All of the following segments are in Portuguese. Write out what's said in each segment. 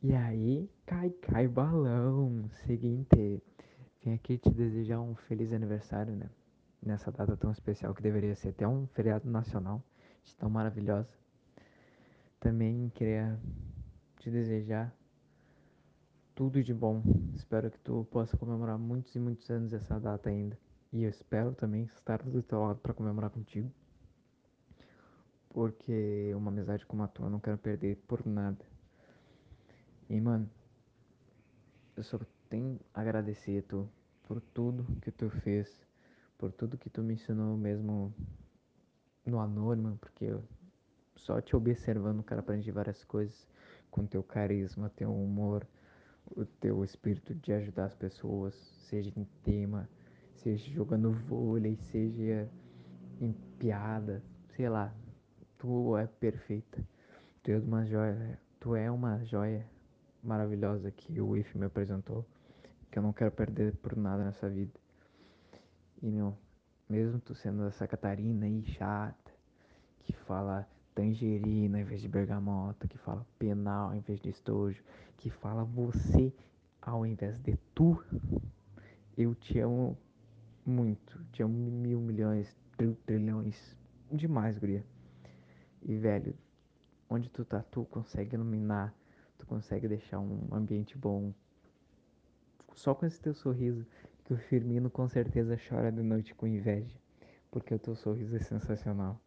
E aí, cai, cai balão. Seguinte, vim aqui te desejar um feliz aniversário, né? Nessa data tão especial que deveria ser até um feriado nacional, de tão maravilhosa. Também queria te desejar tudo de bom. Espero que tu possa comemorar muitos e muitos anos essa data ainda. E eu espero também estar do teu lado para comemorar contigo. Porque uma amizade como a tua eu não quero perder por nada. E mano, eu só tenho a agradecer tu por tudo que tu fez, por tudo que tu me ensinou mesmo no anônimo, porque eu só te observando, cara, aprendi várias coisas com teu carisma, teu humor, o teu espírito de ajudar as pessoas, seja em tema, seja jogando vôlei, seja em piada, sei lá, tu é perfeita. Tu é uma joia, tu é uma joia maravilhosa que o IF me apresentou, que eu não quero perder por nada nessa vida. E meu, mesmo tu sendo essa Catarina aí chata, que fala tangerina em vez de bergamota, que fala penal em vez de estojo, que fala você ao invés de tu, eu te amo muito, te amo mil milhões, trilhões, demais, guria. E velho, onde tu tá, tu consegue iluminar, tu consegue deixar um ambiente bom. Só com esse teu sorriso, que o Firmino com certeza chora de noite com inveja, porque o teu sorriso é sensacional.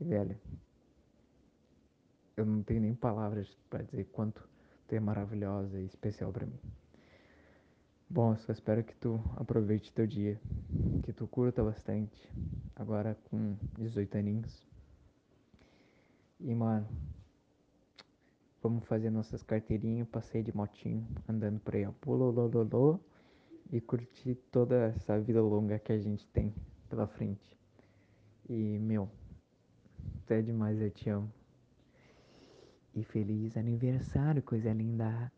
E velho, eu não tenho nem palavras para dizer quanto tu é maravilhosa e especial para mim. Bom, eu só espero que tu aproveite teu dia, que tu curta bastante, agora com 18 aninhos. E mano, vamos fazer nossas carteirinhas, passeio de motinho, andando por aí, ó, pulolololô, e curtir toda essa vida longa que a gente tem pela frente. E meu, tu é demais, eu te amo. E feliz aniversário, coisa linda.